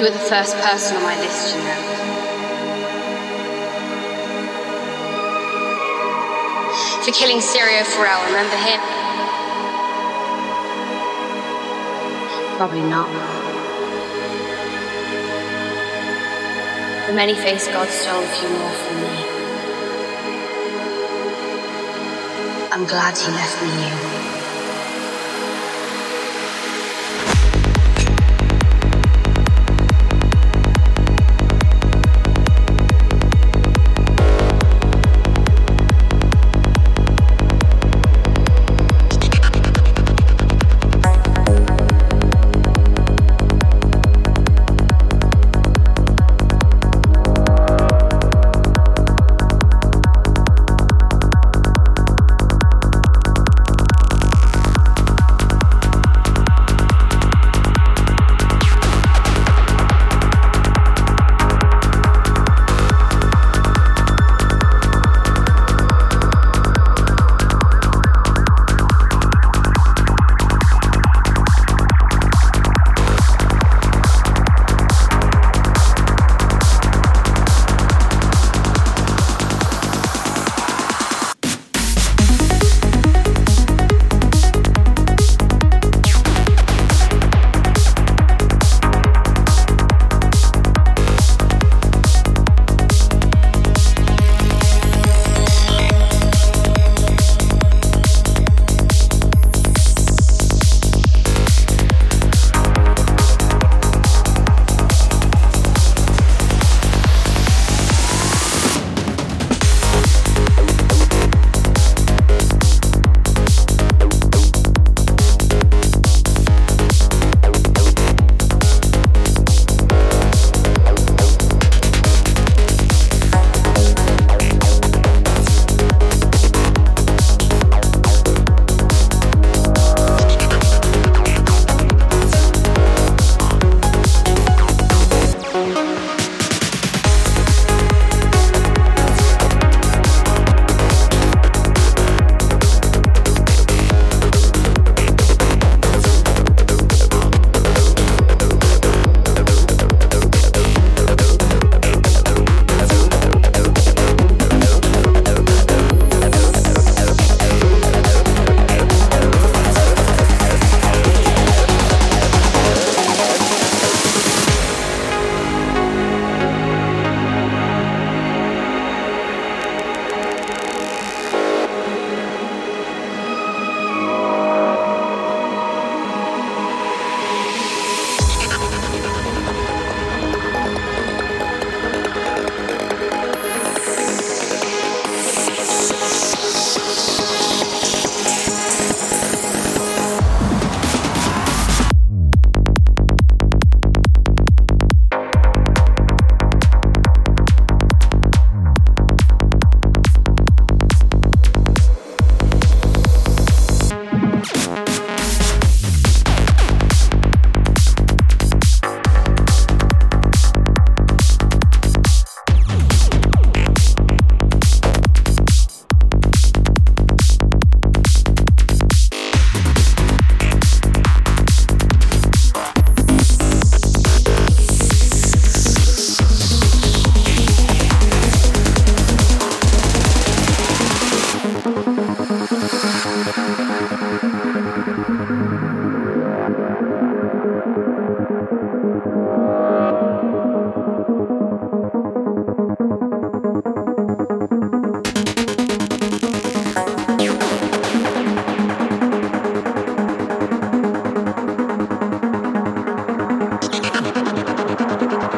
You were the first person on my list, you know. For killing Syrio Forel, remember him? Probably not. The many-faced god stole a few more from me. I'm glad he left me you.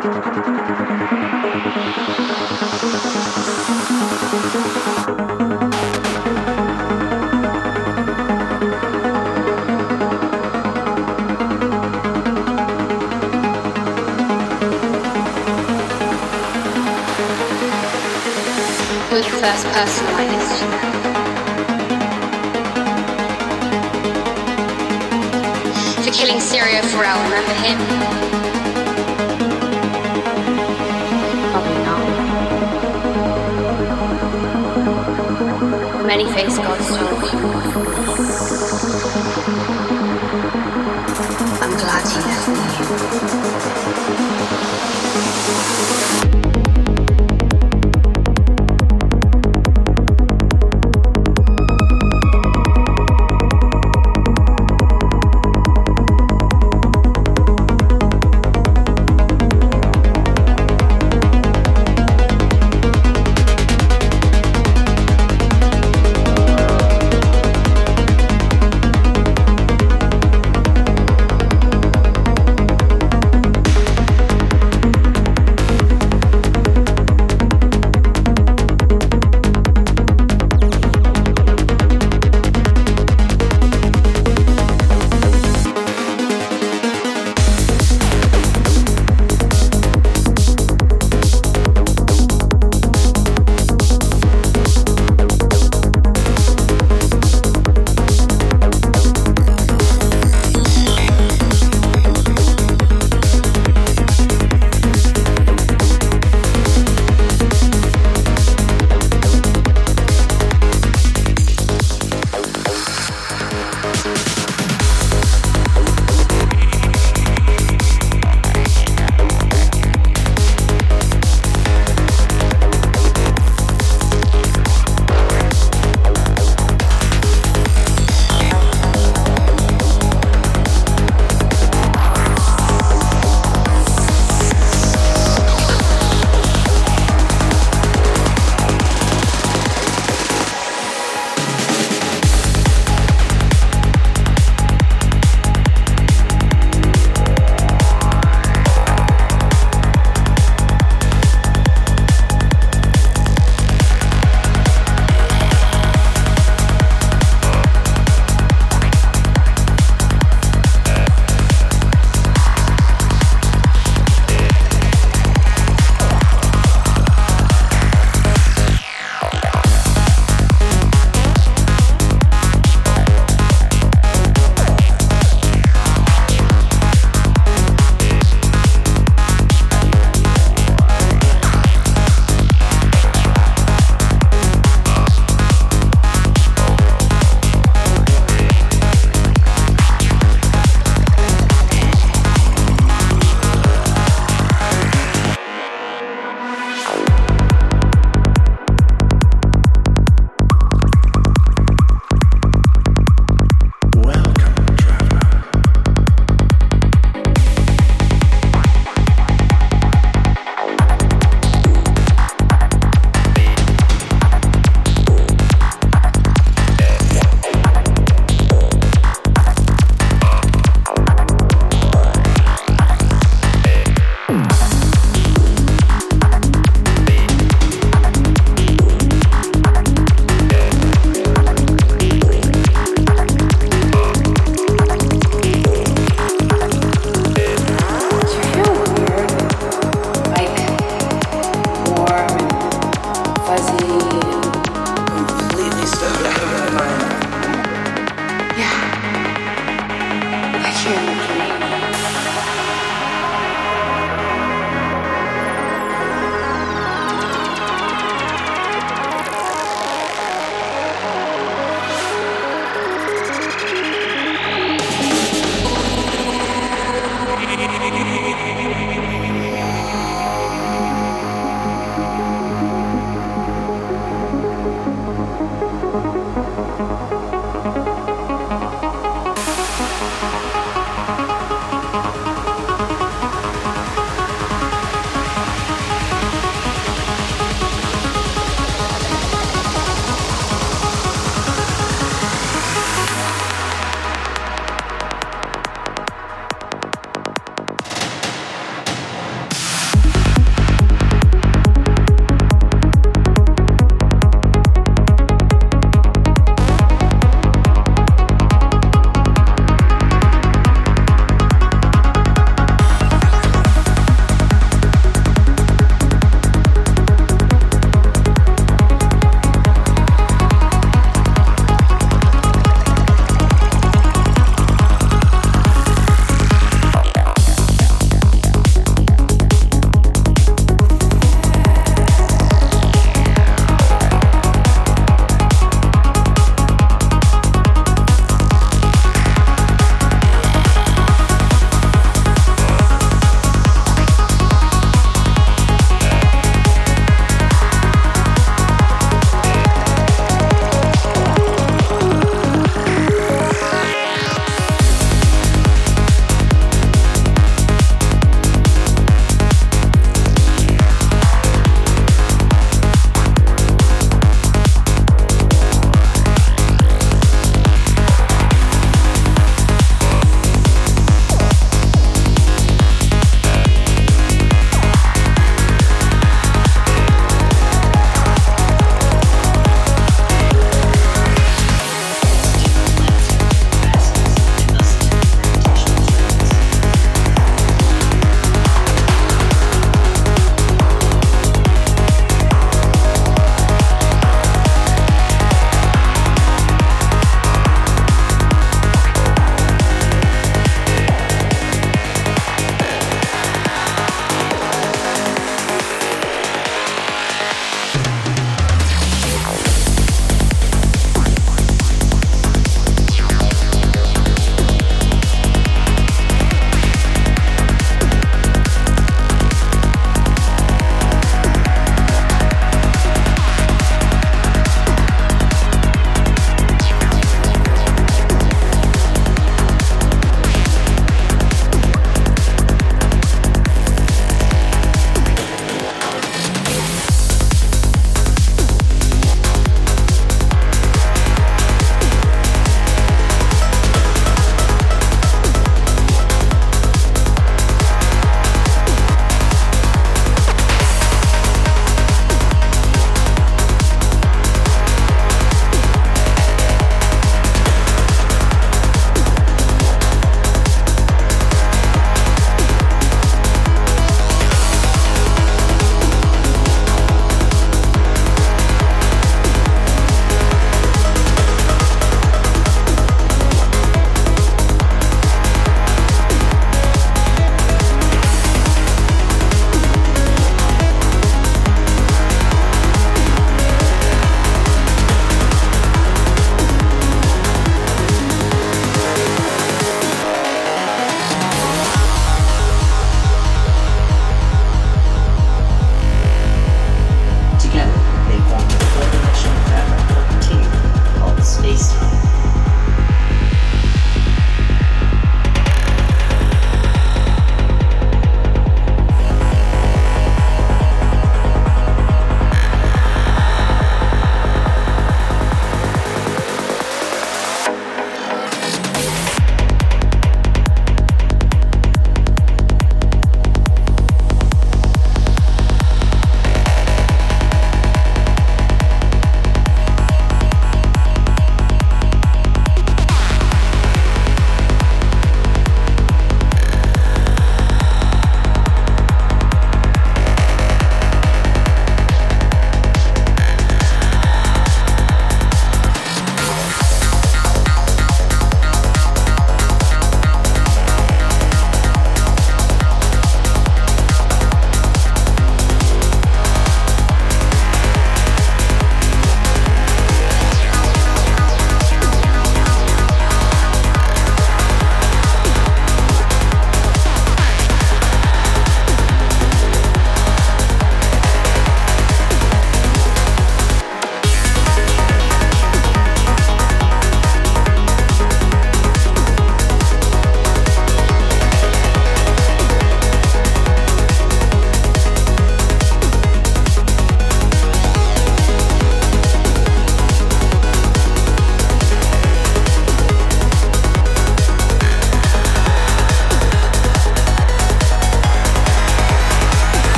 First. For killing Syrio Forel, remember him? Many-faced God stole